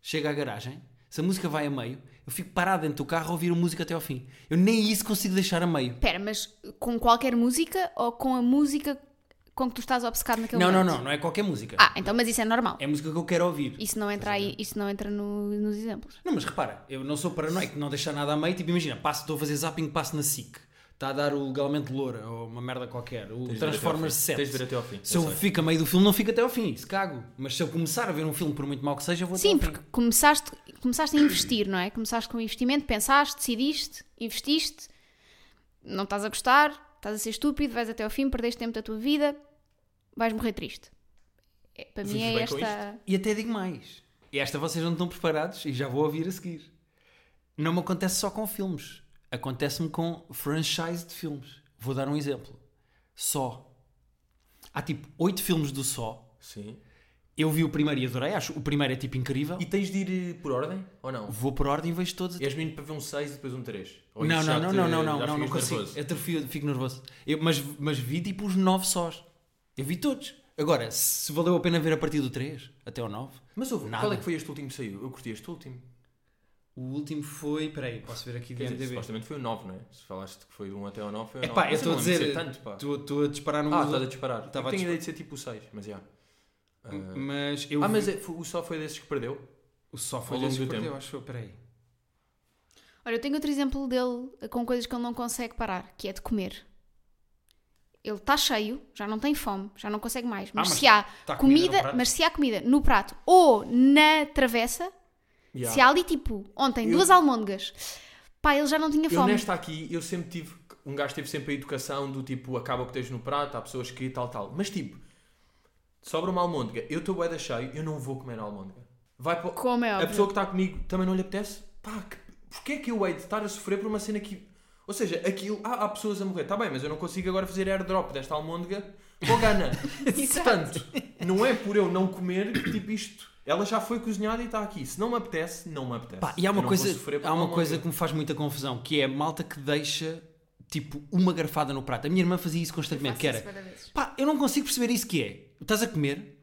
chego à garagem, se a música vai a meio, eu fico parado dentro do carro a ouvir a música até ao fim. Eu nem isso consigo deixar a meio. Espera, mas com qualquer música ou com a música com que tu estás obcecado naquele Não, não, momento? não, não é qualquer música. Ah, então, mas isso é normal. É a música que eu quero ouvir. Isso não entra aí, isso não entra no- nos exemplos. Não, mas repara, eu não sou paranoico não deixar nada a meio. Tipo, imagina, passo, estou a fazer zapping, passo na SIC. Está a dar o legalmente loura ou uma merda qualquer. O Tens Transformers até ao fim. 7. Tens de ver até ao fim. Se eu sei. fico a meio do filme, não fico até ao fim. Se cago. Mas se eu começar a ver um filme, por muito mau que seja, vou Sim, até ao porque começaste, começaste a investir, não é? Começaste com um investimento, pensaste, decidiste, investiste, não estás a gostar, estás a ser estúpido, vais até ao fim, perdeste tempo da tua vida, vais morrer triste. É, para mim Vives é bem com esta. E até digo mais. E esta vocês não estão preparados e já vou ouvir a seguir. Não me acontece só com filmes. Acontece-me com franchise de filmes. Vou dar um exemplo. Só. Há tipo oito filmes do Só. Sim. Eu vi o primeiro e adorei. Acho o primeiro é tipo incrível. E tens de ir eh, por ordem ou não? Vou por ordem e vejo todos. És menino para ver um 6 e depois um 3? Ou Não, não, não, não, não, não, não, não consigo. nervoso? Eu atrofio, fico nervoso. Eu- mas, mas vi tipo os nove sós. Eu vi todos. Agora, se valeu a pena ver a partir do 3 até ao 9. Mas ouve, Nada. qual é que foi este último que saiu? Eu curti este último. O último foi. Peraí, posso ver aqui de dizer, supostamente foi o 9, não é? Se falaste que foi do 1 até ao 9, foi o 9. Epá, eu estou a dizer. ser tanto, pá. Estou a disparar no Ah, estás a disparar. Estava eu a tenho disparar. ideia de ser tipo o 6, mas já. Ah, Mas eu. ah, vi- mas é- foi- o só foi desses que perdeu? O só foi desses que perdeu, tempo. acho eu. Peraí. Olha, eu tenho outro exemplo dele com coisas que ele não consegue parar, que é de comer. Ele está cheio, já não tem fome, já não consegue mais. Mas, Ah, mas se há tá comida comida, mas se há comida no prato ou na travessa, Yeah. se há ali tipo, ontem, Eu- duas almôndegas, pá, ele já não tinha Eu fome. nesta aqui, eu sempre tive. Um gajo teve sempre a educação do tipo, acaba o que tens no prato, há pessoas que tal, tal. Mas tipo, sobra uma almôndega, eu estou bué da cheio, eu não vou comer a almôndega. Vai para... Como é A óbvio. pessoa que está comigo também não lhe apetece? Pá, que... porquê é que eu hei de estar a sofrer por uma cena que. Ou seja, aquilo. Ah, há pessoas a morrer, está bem, mas eu não consigo agora fazer airdrop desta almôndega com gana. Portanto, não é por eu não comer que tipo isto. Ela já foi cozinhada e está aqui. Se não me apetece, não me apetece. Pá, e há uma, coisa, há uma coisa que me faz muita confusão, que é a malta que deixa tipo uma garfada no prato. A minha irmã fazia isso constantemente, que era pá, eu não consigo perceber isso que é. Estás a comer,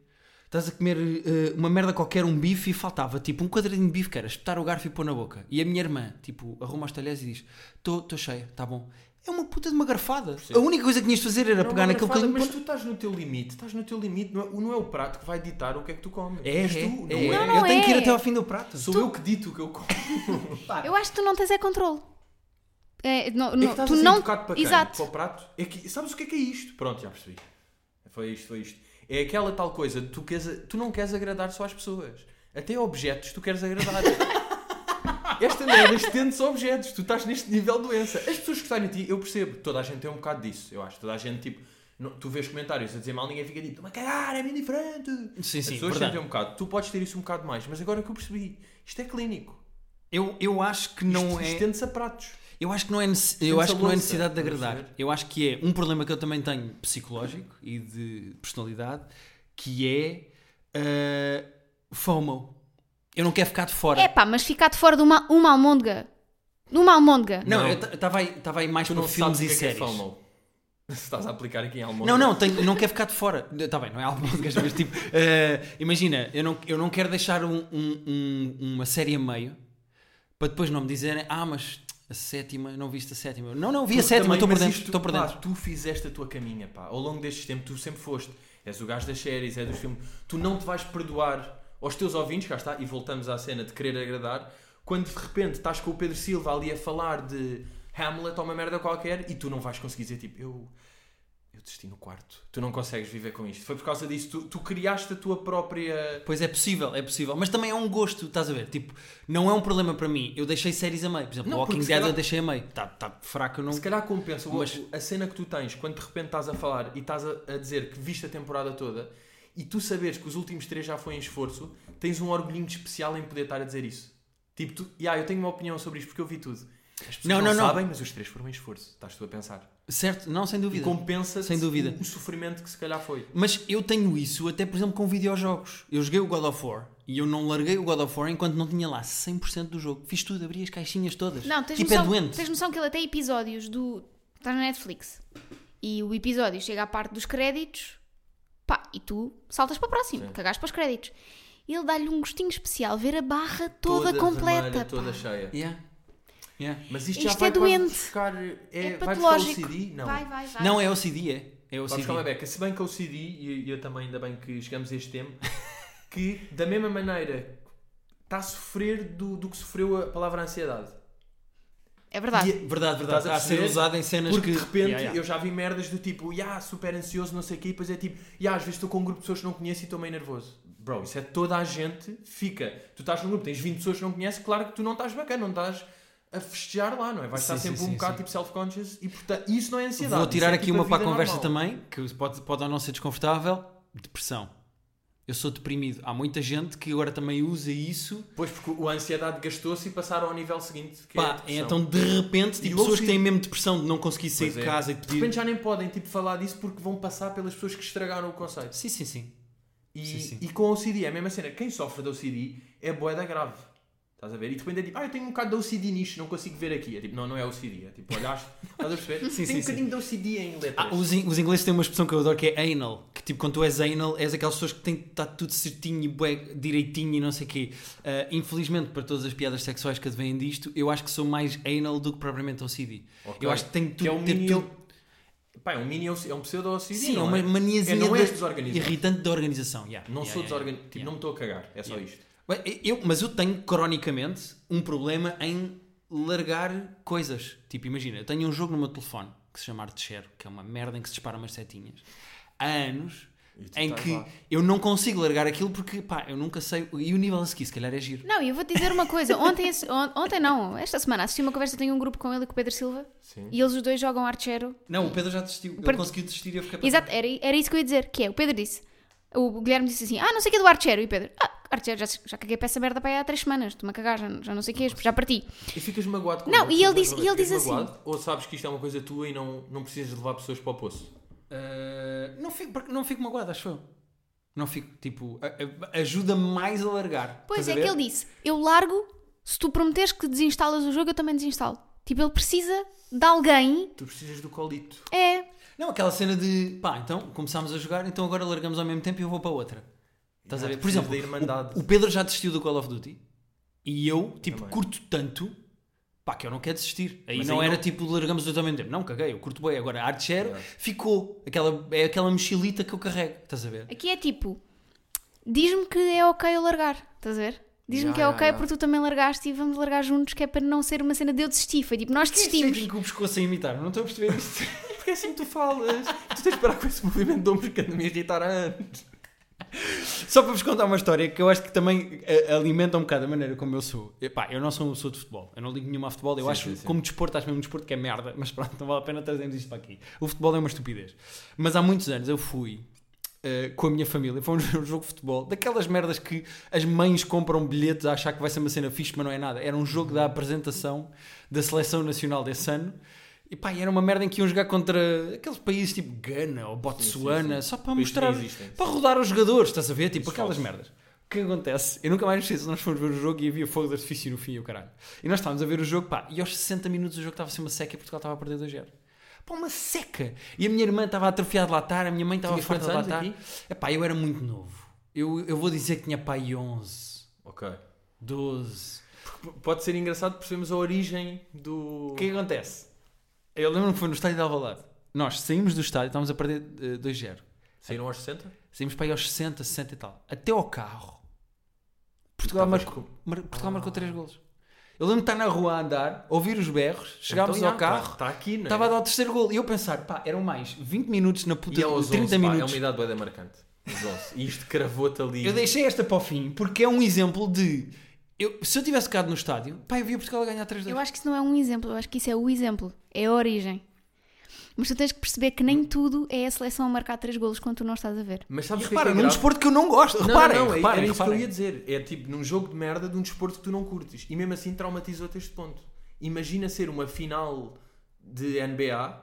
estás a comer eh, uma merda qualquer, um bife e faltava tipo um quadradinho de bife que era espetar o garfo e pôr na boca. E a minha irmã, tipo, arruma os talheres e diz: Estou cheia, está bom. É uma puta de uma garfada. A única coisa que tinhas de fazer era Não, pegar não, naquele bocadinho. Mas tu estás no teu limite, estás no teu limite. Não é, não é o prato que vai ditar o que é que tu comes. É, És é, tu, não é. é? Não, não eu tenho que ir é. até ao fim do prato. Sou eu que dito o que eu como. Eu acho que tu não tens é controle. É, não, É que não- estás tu não. educado para quem? Exato. Para o prato? É que, sabes o que é que é isto? Pronto, já percebi. Foi isto, foi isto. É aquela tal coisa, tu, queres, tu não queres agradar só às pessoas. Até a objetos tu queres agradar. Esta merda estende-se a objetos. Tu estás neste nível de doença. As pessoas que gostarem de ti, eu percebo. Toda a gente tem um bocado disso, eu acho. Toda a gente, tipo... não- tu vês comentários a dizer mal, ninguém fica tipo, estou-me a cagar, é bem diferente. Sim, As sim, pessoas verdade. sentem um bocado. Tu podes ter isso um bocado mais, mas agora que eu percebi, isto é clínico. Eu, eu acho que não Isto é. Estende-se a pratos. Eu acho que não é, nece- eu acho que não é louça, necessidade de estás a agradar. perceber? Eu acho que é um problema que eu também tenho psicológico e de personalidade, que é uh, FOMO. Eu não quero ficar de fora. É pá, mas ficar de fora de uma, uma almôndega. De uma almôndega. não, Não. eu estava aí, tava aí mais Tu para não filmes sabes o e que é que é séries. FOMO. Estás a aplicar aqui em Almôndega. Não, não, tenho, não quero ficar de fora. Está bem, não é almôndegas, mas tipo, eh, imagina, eu não, eu não quero deixar um- um- um- uma série a meio para depois não me dizerem, ah, mas a sétima, não viste a sétima. Não, não, vi a Tu sétima, também, estou por mas dentro. isto, Estou por pá, dentro. tu fizeste a tua caminha, pá. Ao longo destes tempos, tu sempre foste. És o gajo das séries, é dos filmes. Tu não te vais perdoar aos teus ouvintes, cá está, e voltamos à cena de querer agradar, quando de repente estás com o Pedro Silva ali a falar de Hamlet ou uma merda qualquer e tu não vais conseguir dizer tipo, eu. Eu desisti no quarto. Tu não consegues viver com isto. Foi por causa disso. Tu, tu criaste a tua própria. Pois é possível, é possível. Mas também é um gosto, estás a ver? Tipo, não é um problema para mim. Eu deixei séries a meio. Por exemplo, Não, Walking Dead calhar- eu deixei a meio. Está tá fraco, eu não. Se calhar compensa Mas- a cena que tu tens quando de repente estás a falar e estás a, a dizer que viste a temporada toda e tu saberes que os últimos três já foi em esforço, tens um orgulhinho especial em poder estar a dizer isso. Tipo, tu, "Ya, eu tenho uma opinião sobre isto porque eu vi tudo. As pessoas Não, não, não, não. sabem, mas os três foram em esforço. Estás tu a pensar. Certo? Não, sem E dúvida. compensa Sem dúvida. O, sofrimento que se calhar foi. Mas eu tenho isso até, por exemplo, com videojogos. Eu joguei o God of War e eu não larguei o God of War enquanto não tinha lá 100% do jogo. Fiz tudo, abri as caixinhas todas. Não, tens, tipo, noção, é doente. tens noção que ele tem episódios do. Está na Netflix. E o episódio chega à parte dos créditos. Pá, e tu saltas para o próximo, Sim. cagaste para os créditos. E ele dá-lhe um gostinho especial, ver a barra toda, vermelha, completa. toda pá. cheia. Yeah. Yeah. Mas isto, Isto já vai é quase doente. buscar... É, É, vai buscar o patológico. CD? Não. Vai, vai, vai. Não, é OCD, é. É Vai OCD. beca. Se bem que o CD, e eu também, ainda bem que chegamos a este tempo, que da mesma maneira está a sofrer do, do que sofreu a palavra ansiedade. É verdade. E- Verdade, verdade. A Está a ser usado em cenas Porque que... de repente Yeah, yeah. eu já vi merdas do tipo, ya, super ansioso, não sei o quê, e depois é tipo, ya, às vezes estou com um grupo de pessoas que não conheço e estou meio nervoso. Bro, isso é toda a gente, fica. Tu estás num grupo, tens 20 pessoas que não conheces, claro que tu não estás bacana, não estás a festejar lá, não é? Vais Sim, estar sim, sempre sim, um bocado sim. tipo self-conscious e portanto, isso não é ansiedade. Vou tirar é, aqui tipo, uma para a conversa normal. também, que pode, pode ou não ser desconfortável. Depressão. Eu sou deprimido. Há muita gente que agora também usa isso. Pois, porque a ansiedade gastou-se e passaram ao nível seguinte, que é Pá, depressão. então de repente, tipo, o pessoas que têm mesmo depressão de não conseguir sair Pois de é. casa e De pedir. repente já nem podem tipo, falar disso porque vão passar pelas pessoas que estragaram o conceito. Sim, sim, sim. E, Sim, sim. e com a OCD é a mesma cena. Quem sofre da OCD é boeda grave. Estás a ver? E de repente é tipo, ah, eu tenho um bocado de OCD nisto, não consigo ver aqui. É tipo, não, não é OCD. É tipo, olhaste, estás a perceber? Sim, tenho sim, um bocadinho de OCD em letras. Ah, os, in- os ingleses têm uma expressão que eu adoro que é anal. Que tipo, quando tu és anal, és aquelas pessoas que têm que estar tudo certinho e bué, direitinho e não sei o quê. Ah, infelizmente, para todas as piadas sexuais que advêm disto, eu acho que sou mais anal do que propriamente OCD. Ok. Eu acho que tem tudo, que é um ter mini... tudo- Pá, é um mini é um pseudo OCD, Sim, é não uma é? maniazinha É, não de- és desorganizado. irritante da organização. yeah. Não Yeah, sou yeah, desorganizado. Tipo, não me estou a cagar. É só isto. Eu, mas eu tenho cronicamente um problema em largar coisas. Tipo, imagina, eu tenho um jogo no meu telefone que se chama Arteshare, que é uma merda em que se dispara umas setinhas. Há anos em que lá. eu não consigo largar aquilo porque, pá, eu nunca sei. E o nível a seguir, se calhar é giro. Não, e eu vou te dizer uma coisa. Ontem, ontem não, esta semana assisti uma conversa, tenho um grupo com ele e com o Pedro Silva Sim. e eles os dois jogam Archero. Não, o Pedro já desistiu. Ele Per- conseguiu desistir e eu fiquei para Exato, era, era isso que eu ia dizer. Que é, o Pedro disse, o Guilherme disse assim, ah, não sei o que é do Archero. E o Pedro, ah, Archero, já, já caguei para essa merda para aí há três semanas, estou-me a cagar, já, já não sei o que é, já parti. E ficas magoado com Não, e ele magoado? e ele diz assim- magoado? Ou sabes que isto é uma coisa tua e não, não precisas de levar pessoas para o poço? Ah, não, fico, porque não fico magoado, acho eu. Não fico, tipo, a- a- ajuda mais a largar. Pois Estás é a que ver? ele disse, eu largo, se tu prometeres que desinstalas o jogo, eu também desinstalo. Tipo, ele precisa de alguém, Tu precisas do colito. é... Não, aquela cena de pá, então começámos a jogar, então agora largamos ao mesmo tempo e eu vou para outra. Estás a ver? Por exemplo, o, o Pedro já desistiu do Call of Duty e eu, tipo, Também. curto tanto pá, que eu não quero desistir. Aí Mas não aí era não- tipo largamos dois ao mesmo tempo. Não, caguei, eu curto bem. Agora a Archer É. ficou. Aquela, é aquela mochilita que eu carrego. Estás a ver? Aqui é tipo, diz-me que é ok eu largar, estás a ver? Diz-me Ya, que é ya, ok ya. porque tu também largaste e vamos largar juntos, que é para não ser uma cena de eu desistir. Foi tipo, nós desistimos. Quem com o pescoço a imitar? Não estou a perceber isto. Porque é assim que tu falas. tu tens de parar com esse movimento de ombros que anda-me a irritar há anos. Só para vos contar uma história que eu acho que também eh, alimenta um bocado a maneira como eu sou. Epá, eu não sou uma pessoa de futebol. Eu não ligo nenhuma a futebol. Eu Sim, acho, sim, sim. como desporto, acho mesmo um desporto que é merda. Mas pronto, não vale a pena trazermos isto para aqui. O futebol é uma estupidez. Mas há muitos anos eu fui eh, com a minha família. Fomos ver um jogo de futebol. Daquelas merdas que as mães compram bilhetes a achar que vai ser uma cena fixe, mas não é nada. Era um jogo da apresentação da seleção nacional desse ano. E pá, era uma merda em que iam jogar contra aqueles países tipo Gana ou Botsuana, só para Países que mostrar, existem. para rodar os jogadores, estás a ver? Tipo Isso aquelas falso. merdas. O que acontece? Eu nunca mais esqueço, nós fomos ver o jogo e havia fogo de artifício no fim e o caralho. E nós estávamos a ver o jogo, pá, e aos 60 minutos o jogo estava a ser uma seca e Portugal estava a perder 2-0. Pá, uma seca! E a minha irmã estava atrofiada de latar, a minha mãe estava Tinhas farta de quantos latar. anos Epá, eu era muito novo. Eu, eu vou dizer que tinha pai 11, Ok. 12. P- Pode ser engraçado percebermos a origem do. O que é que acontece? Eu lembro-me que foi no estádio de Alvalade. Nós saímos do estádio, estávamos a perder eh, 2-0. Saíram aos 60? Saímos para aí aos 60, 60 e tal. Até ao carro. Portugal, Estavas marcou, mar- Portugal marcou 3 golos. Eu lembro de estar na rua a andar, ouvir os berros, chegámos Então, ao já, carro, Está aqui, não é? estava a dar o terceiro gol. E eu pensar, pá, eram mais 20 minutos na puta E aos 30 11, pá, minutos. é uma idade bué marcante. Os 11. E isto cravou-te ali. Eu deixei esta para o fim porque é um exemplo de. Eu, se eu tivesse ficado no estádio, pá, eu via Portugal a ganhar 3 Eu acho que isso não é um exemplo, eu acho que isso é o exemplo, é a origem. Mas tu tens que perceber que nem tudo é a seleção a marcar três golos quando tu não estás a ver. Mas sabes E o que é que repara, é num grave? desporto que eu não gosto. Não, Reparem, não, não, reparem, era isso que eu ia dizer. É tipo num jogo de merda de um desporto que tu não curtes. E mesmo assim traumatizou-te este ponto. Imagina ser uma final de NBA,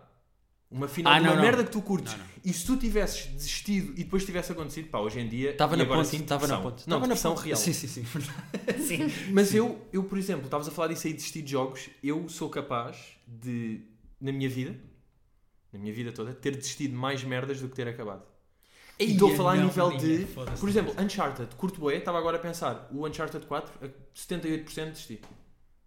uma final Ah, de uma não, não. merda que tu curtes. Não, não. E se tu tivesses desistido e depois tivesse acontecido, pá, hoje em dia. Estava e na agora ponte, sim, estava na depressão. ponte. Não, Estava na depressão ponte. real. Sim, sim, sim. sim. Mas eu, eu, por exemplo, estavas a falar disso aí de desistir de jogos. Eu sou capaz de, na minha vida, na minha vida toda, ter desistido de mais merdas do que ter acabado. E estou a falar a Não, nível de. foda-se. Por exemplo, Uncharted, curto boé, estava agora a pensar, o Uncharted 4, a 78% desisti.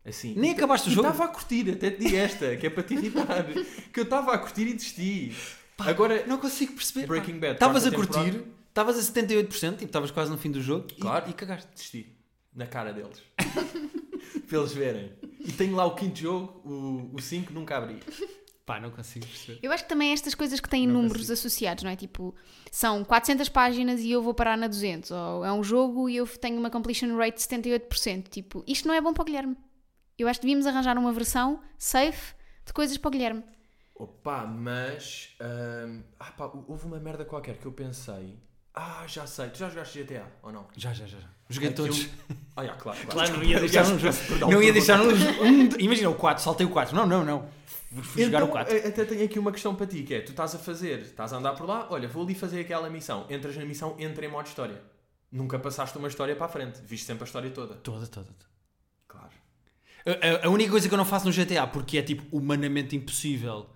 Assim. Nem acabaste o E jogo? estava a curtir, até te digo esta, que é para te irritar. que eu estava a curtir e desisti. agora, Não consigo perceber. pá. Breaking Bad, Estavas a curtir, estavas a 78%, tipo, estavas quase no fim do jogo e- Claro. e, cagaste. desisti. Na cara deles. para eles verem. E tenho lá o quinto jogo, o, o 5 nunca abri. Pá, não consigo perceber. Eu acho que também estas coisas que têm Não números consigo. associados, não é? Tipo, são 400 páginas e eu vou parar na 200. Ou é um jogo e eu tenho uma completion rate de 78%. Tipo, isto não é bom para o Guilherme. Eu acho que devíamos arranjar uma versão safe de coisas para o Guilherme. Opa, mas. hum, ah, pá, houve uma merda qualquer que eu pensei. Ah, já sei. Tu já jogaste GTA ou não? Já, já, já. Joguei Aquilo- todos. Ah, já, claro, claro. Claro, não ia deixar um jogo. Perdão, Não ia perdão. deixar um, um de- Imagina o 4, saltei o 4. Não, não, não. Fui fui jogar o Então, 4. a- até tenho aqui uma questão para ti, que é, tu estás a fazer, estás a andar por lá, olha, vou ali fazer aquela missão, entras na missão, entra em modo história. Nunca passaste uma história para a frente, viste sempre a história toda. Toda, toda, toda. A, a- única coisa que eu não faço no GTA, porque é tipo humanamente impossível,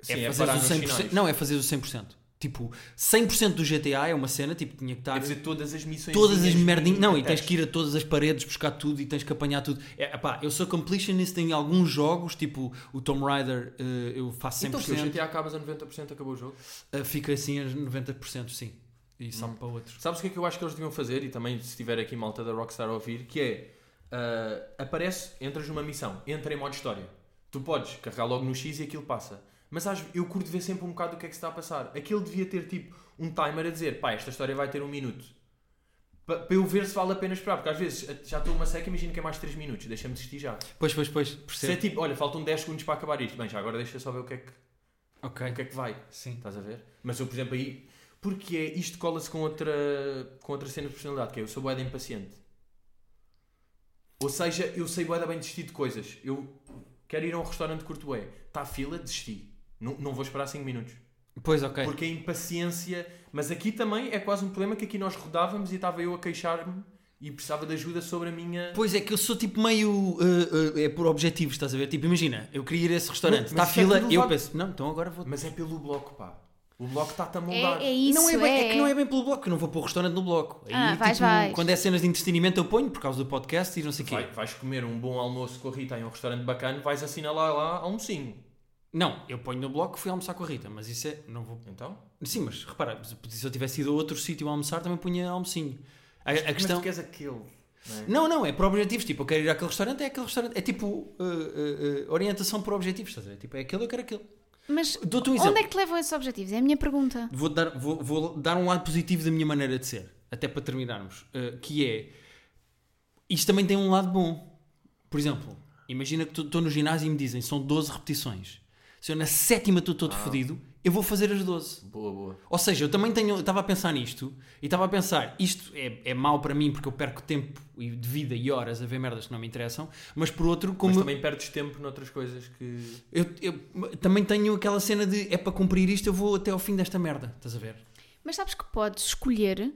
Sim, é é fazer o nos 100%. finais. Não, é fazer o 100%. Tipo, 100% do GTA é uma cena, tipo, tinha que estar. É fazer todas as missões. todas as merdinhas. Não, e tens que ir a todas as paredes buscar tudo e tens que apanhar tudo. É, epá, eu sou completionist em alguns jogos, tipo o Tomb Raider, eh, eu faço 100%. Então, que o GTA acabas a 90%, acabou o jogo. eh, fica assim a 90%, sim. E salto Hum. para outros. Sabes o que é que eu acho que eles deviam fazer? E também, se tiver aqui malta da Rockstar a ouvir, que é ah, aparece, entras numa missão, entra em modo história. Tu podes carregar logo no X e aquilo passa. Mas às- eu curto ver sempre um bocado o que é que se está a passar. Aquilo devia ter tipo um timer a dizer, pá, esta história vai ter um minuto. Pa- Para eu ver se vale a pena esperar, porque às vezes eh, já estou uma seca, imagino que é mais 3 minutos, deixa-me desistir já. Pois, pois, pois, Se é percebo. tipo, olha, faltam 10 segundos para acabar isto, bem, já agora deixa só ver o que é que, o que, é que vai. sim. Estás a ver? Mas eu, por exemplo, aí. Porque é, isto cola-se com outra, com outra cena de personalidade, que é eu sou boeda impaciente. Ou seja, eu sei boeda bem desistir de coisas. Eu quero ir a um restaurante curto bué. Está a fila, desisti. Não, não vou esperar 5 minutos. Pois, ok. Porque a impaciência. Mas aqui também é quase um problema que aqui nós rodávamos e estava eu a queixar-me e precisava de ajuda sobre a minha. Pois é que eu sou tipo meio. eh, eh, é por objetivos, estás a ver? Tipo, imagina, eu queria ir a esse restaurante, está a é fila, tudo eu levado- penso, não, então agora vou. Mas é pelo bloco, pá. O bloco está-te a moldar. É, é isso, não é, bem, é é. que não é bem pelo bloco, que eu não vou para o restaurante no bloco. Aí, Ah, vais, tipo, vais. quando é cenas de entretenimento eu ponho por causa do podcast e não sei o quê. Vai- vais comer um bom almoço com a Rita em um restaurante bacana, vais assinalar lá almocinho. Não, eu ponho no bloco fui almoçar com a Rita, mas isso é. Não vou. Então? Sim, mas repara, se eu tivesse ido a outro sítio a almoçar também punha almocinho. A, a Mas questão. tu queres aquele. Não é? Não, não, é por objetivos. Tipo, eu quero ir àquele restaurante, é aquele restaurante. É tipo uh, uh, uh, orientação por objetivos, estás a ver? Tipo, é aquele, eu quero aquele. Mas Dou-te um exemplo. onde é que te levam esses objetivos? É a minha pergunta. Vou dar, vou, vou dar um lado positivo da minha maneira de ser, até para terminarmos, uh, que é isto também tem um lado bom. Por exemplo, imagina que estou no ginásio e me dizem são 12 repetições. Se eu na sétima estou todo fodido, eu vou fazer as 12. Boa, boa. Ou seja, eu também tenho, eu estava a pensar nisto e estava a pensar, isto é, é mau para mim porque eu perco tempo e- de vida e horas a ver merdas que não me interessam, mas por outro, como Mas também perdes tempo noutras coisas que. eu, eu também tenho aquela cena de é para cumprir isto, eu vou até ao fim desta merda, estás a ver? Mas sabes que podes escolher,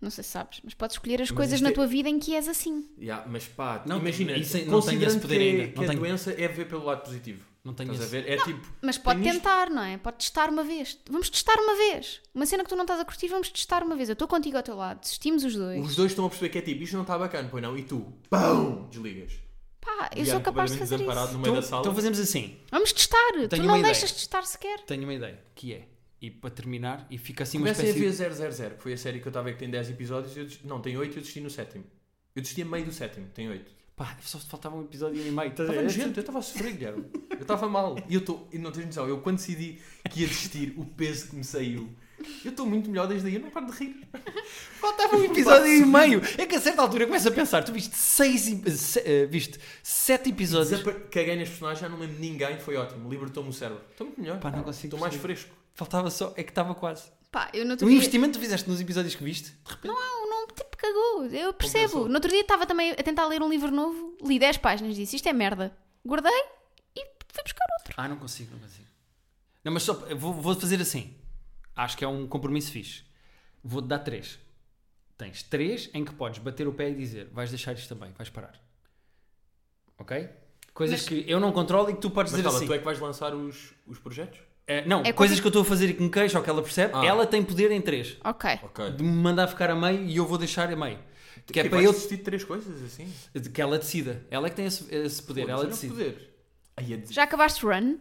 não sei se sabes, mas podes escolher as Mas coisas na é- tua vida em que és assim. Yeah, mas pá, Não, imagina, isso é- não tenho esse poder que, ainda, que não a tenho. doença é ver pelo lado positivo. Não tenho Estás a esse. ver? É tipo. Mas pode isto- tentar, não é? Pode testar uma vez. Vamos testar uma vez. Uma cena que tu não estás a curtir, vamos testar uma vez. Eu estou contigo ao teu lado, desistimos os dois. Os dois estão a perceber que é tipo, isto não está bacana, pois não? E tu, pão, desligas. Pá, eu sou capaz de completamente fazer desamparado isso. no meio Então, da sala. então fazemos assim, Vamos testar. tu Tenho não uma deixas ideia. testar sequer. tenho uma ideia, que é, e para terminar, e fica assim uma Comecem a espécie... ver 000, que foi a série que eu estava a ver que tem 10 episódios. Eu des- não, tem 8 e eu desisti no sétimo. Eu desisti a meio do sétimo, tem 8. Pá, só faltava um episódio e meio, Estava nojento, eu estava a sofrer, Guilherme. Eu estava mal. E eu estou, e não tens noção, eu quando decidi que ia desistir, o peso que me saiu. Eu estou muito melhor desde aí, eu não paro de rir. Faltava um episódio e meio. É que a certa altura começa a pensar, tu viste seis, e- se- eh, viste sete episódios. Desapa- Caguei nas personagens, já não lembro ninguém, foi ótimo. Libertou-me o cérebro. Estou muito melhor. Pá, não consigo Estou mais fresco. Faltava só, é que estava quase. Pá, eu outro O investimento que tu fizeste nos episódios que viste, de repente. Não, não, tipo, cagou. Eu percebo. Compensou. No outro dia estava também a tentar ler um livro novo, li 10 páginas e disse isto é merda. Guardei e fui buscar outro. Ah, não consigo, não consigo. Não, mas só, vou, vou fazer assim. Acho que é um compromisso fixe. Vou-te dar três. Tens três em que podes bater o pé e dizer vais deixar isto também, vais parar. Ok? Coisas Mas- que eu não controlo e que tu podes Mas dizer calma, assim. tu é que vais lançar os, os projetos? Eh, não, É coisas que eu estou a fazer e que me queixo ou que ela percebe, Ah. ela tem poder em três. Ok. De me mandar ficar a meio e eu vou deixar a meio. Que é Que para vais eu. desistir de três coisas assim? Que ela decida. Ela é que tem esse, esse poder. Ela eu não decide. poder. Ai, é de- Já acabaste Run?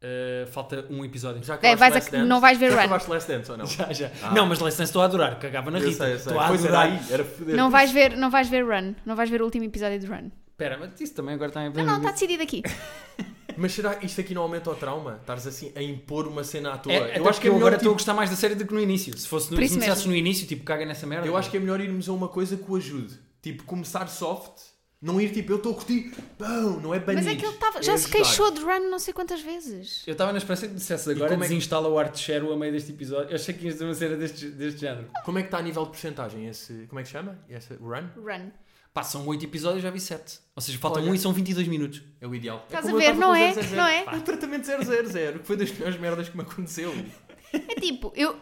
Eh, falta um episódio. Já É, acabaste vais a- não vais ver Já Run. acabaste Last Dance ou não? Já, já. Ah. Não, mas Last Dance estou a adorar. Cagava na Rita. Estou a Pois era adorar. aí, era foder. Não vais ver, não vais ver Run. Não vais ver o último episódio de Run. Espera, mas isso também agora está em Não, não, está decidido aqui. Mas será que isto aqui não aumenta o trauma? Estares assim a impor uma cena à toa? É, eu acho que é eu melhor agora estou a tipo, gostar mais da série do que no início. Se fosse no, se mesmo. no início, tipo, caga nessa merda. eu acho que é melhor irmos a uma coisa que o ajude. Tipo, começar soft, não ir tipo, eu estou a curtir, bom, não é banir. Mas é que ele estava. é Já se ajudar. queixou de Run não sei quantas vezes. Eu estava na esperança que me dissesse agora como é que- desinstala o Art Share a meio deste episódio. Eu achei que ias dizer uma cena deste, deste género. Como é que está a nível de porcentagem esse. Como é que se chama? Esse run? Run. Pá, são 8 episódios, já vi 7. Ou seja, faltam Olha. 1 e são 22 minutos. É o ideal. Estás é a ver, estava não é? 000. Não é? O tratamento 000, que foi das piores merdas que me aconteceu. É tipo, eu,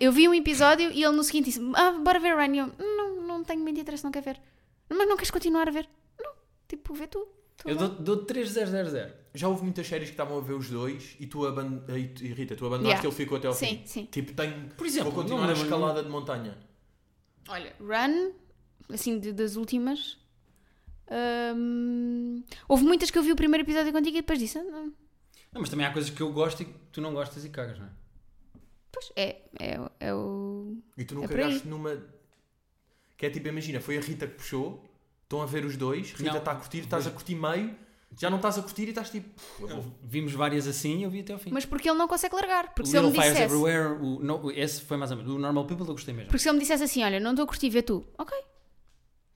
eu vi um episódio e ele no seguinte disse: Ah, bora ver Run. E eu, não, não tenho muito interesse, não quero ver. Mas não queres continuar a ver? Não. Tipo, vê tu. Tô Eu dou, dou 3000. Já houve muitas séries que estavam a ver os dois e tu, aban... e tu- Rita, tu abandonaste Yeah. ele ficou até ao Sim, fim. sim. Tipo, tenho. Por exemplo, vou não continuar a escalada de montanha. Olha, Run, assim, de- das últimas. hum, houve muitas que eu vi o primeiro episódio contigo e depois disse: ah, não. Não, mas também há coisas que eu gosto e que tu não gostas e cagas, não é? Pois é, é, é o. E tu É nunca por aí. gaste numa. Que é tipo, imagina, foi a Rita que puxou, estão a ver os dois, Rita Não. está a curtir, estás a curtir meio, já não estás a curtir e estás tipo. Vimos várias assim e eu vi até ao fim. Mas porque ele não consegue largar. Porque o se ele me dissesse. Everywhere, o, no, esse foi mais ou menos. O Normal People eu gostei mesmo. Porque se ele me dissesse assim: Olha, não estou a curtir, vê tu. Ok.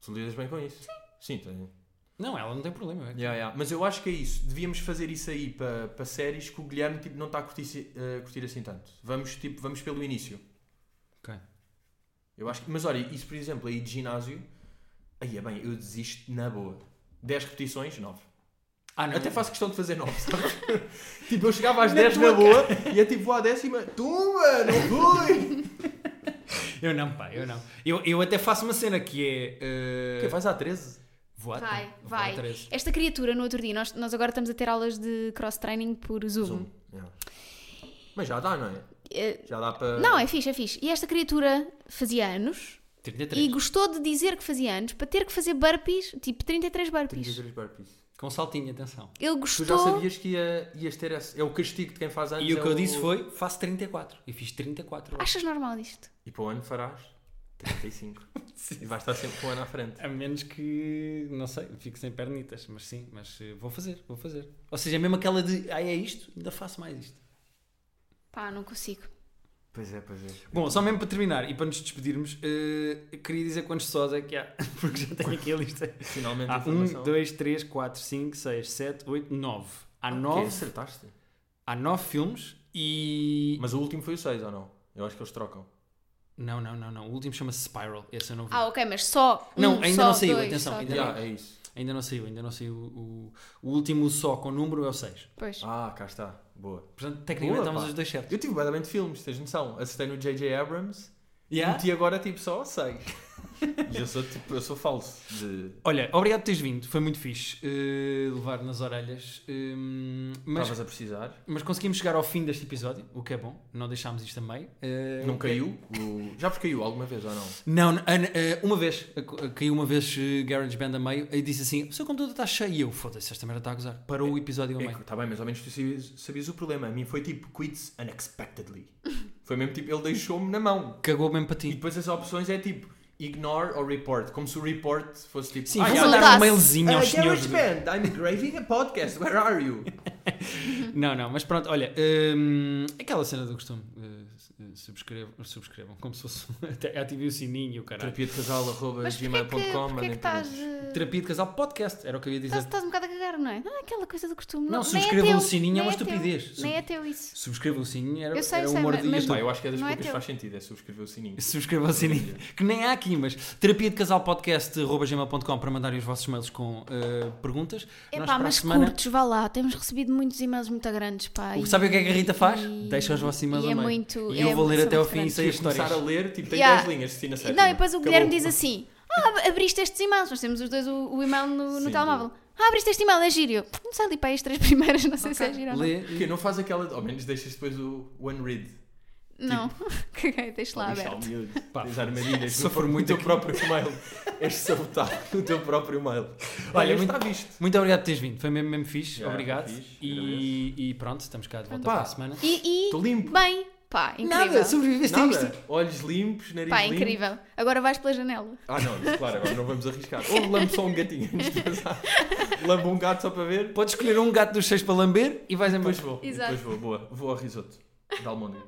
Tu lidas bem com isso? Sim. Sim, tem. Não, ela não tem problema. é. Yeah, yeah. Mas eu acho que é isso. Devíamos fazer isso aí para, para séries que o Guilherme tipo, não está a curtir, a curtir assim tanto. Vamos, tipo, vamos pelo início. Ok. Eu acho que, mas olha, isso por exemplo aí de ginásio, aí é bem, eu desisto na boa. 10 repetições, 9. Ah, não. Até faço questão de fazer 9, sabes? tipo, eu chegava às Na 10 tua na boa e é tipo, vou à décima, tumba, não fui! Eu não, pá, eu não. Eu, eu até faço uma cena que é. que Uh, vais à 13? vou à- Vai, vou à vai. 13. Esta criatura no outro dia, nós, nós agora estamos a ter aulas de cross-training por Zoom. Zoom. Yeah. Mas já dá, não é? Eh, Já dá para. Não, é fixe, é fixe. E esta criatura fazia anos 33. e gostou de dizer que fazia anos para ter que fazer burpees, tipo 33 burpees. 33 burpees. Com saltinho, atenção. Ele Tu gostou. já sabias que ia, ias ter esse. É o castigo de quem faz anos. E o é que eu disse foi: faço 34. E fiz 34. horas. Achas normal isto? E para o ano farás 35. e vais estar sempre com o ano à frente. A menos que, não sei, fique sem pernitas. Mas sim, mas eh, vou fazer, vou fazer. Ou seja, mesmo aquela de, ah, é isto, ainda faço mais isto. Pá, não consigo. Pois é, pois é. Bom, só mesmo para terminar e para nos despedirmos, eh, queria dizer quantos sós é que há, porque já tenho aqui a lista. Finalmente Há informação. 1, 2, 3, 4, 5, 6, 7, 8, 9. Há Ah, 9 ok, acertaste. há nove filmes E. Mas o último foi o 6 ou não? Eu acho que eles trocam. Não, não, não, não. O último chama-se Spiral. Esse eu não vi. Ah, ok, mas só. Não, um, ainda só não saiu, dois, atenção, ainda três. não. Yeah, é isso. Ainda não saiu, ainda não saiu. O, o último só com número é o 6. Pois. Ah, cá está. Boa. Portanto, tecnicamente Boa, estamos pá. os dois certos. Eu tive bué de filmes, tens noção? Acertei no J.J. Abrams Yeah? e agora tipo só 6. e eu sou tipo, eu sou falso. De... Olha, obrigado por teres vindo. Foi muito fixe eh, levar nas orelhas. Hum, mas, Estavas a precisar. mas conseguimos chegar ao fim deste episódio, o que é bom. Não deixámos isto a meio. Eh, Não caiu? O... Já vos caiu alguma vez ou não? Não, ah, uma vez, caiu uma vez uh, GarageBand a meio e disse assim: o seu computador está cheio. E eu, foda-se, esta merda está a gozar. Parou o episódio a É, meio. Está bem, mas ao menos tu sabias, sabias o problema. A mim foi tipo quits unexpectedly. Foi mesmo tipo, ele deixou-me na mão. Cagou mesmo para E ti. depois as opções é tipo ignore ou report. Como se o report fosse tipo. Sim, ah, vou mandar um mailzinho aos uh, senhores. do- GarageBand, I'm graving a podcast. Where are you? Não, não, mas pronto, olha, hum, aquela cena do costume. uh, subscrevam, subscrevam, como se fosse. até Ativem o sininho, o caralho. Terapia de casal, arroba que, gmail.com. que mandem estás. eh, Terapia de casal podcast, era o que eu ia dizer. Estás, estás um bocado a cagar, não é? Não é aquela coisa do costume. Não, subscrevam é teu, o sininho, é uma teu, estupidez. Nem é teu isso. Subscrevam o sininho, era, Eu sei, era sei, uma mas- mas- eu acho que é das Não é poucas que teu. faz sentido, é subscrever o sininho. Subscrevam o sininho. Que nem há aqui, mas terapia de casal podcast gmail.com para mandarem os vossos mails com uh, perguntas. Para a mas semana- curtos, vá lá. Temos recebido muitos e-mails muito grandes, pá. O- e- Sabe o que é que a Rita faz? e- Deixa os vossos e-mails e é meio. muito. E é eu vou ler até ao fim e grande. sei as Se começar a histórias. ler, tipo, tem Yeah. 10 linhas, Cristina sétima. Não, e depois o Acabou. Guilherme diz assim: Ah, abriste estes e-mails. Nós temos os dois o, o e-mail no, no Sim. telemóvel. Ah, abriste este e-mail, é giro. Não sei ali para as três primeiras, não sei se é giro ou não. Lê. Não faz aquela. Ao menos deixas depois o one read. Não, caguei, deixa lá Deixa aberto. Pá, Tens armadilhas se no, for no muito teu aqui. próprio e-mail. És sabotado no teu próprio e-mail. Olha, muito- está visto. Muito obrigado por teres vindo. Foi mesmo, mesmo fixe. Yeah, Obrigado. fixe. E, e pronto, estamos cá de volta Pá. para a semana. E, e Estou limpo. bem, pá, incrível. Nada, sobreviveste a isto. Nada. Olhos limpos, nariz Pá, limpo. incrível. Agora vais pela janela. Ah, não, isso, claro, agora não vamos arriscar. Ou lambo só um gatinho antes de passar. Lambo um gato só para ver. Podes escolher um gato dos seis para lamber e vais embora. Depois vou. Exato. Depois vou. Boa. Vou ao risoto. Da almôndega.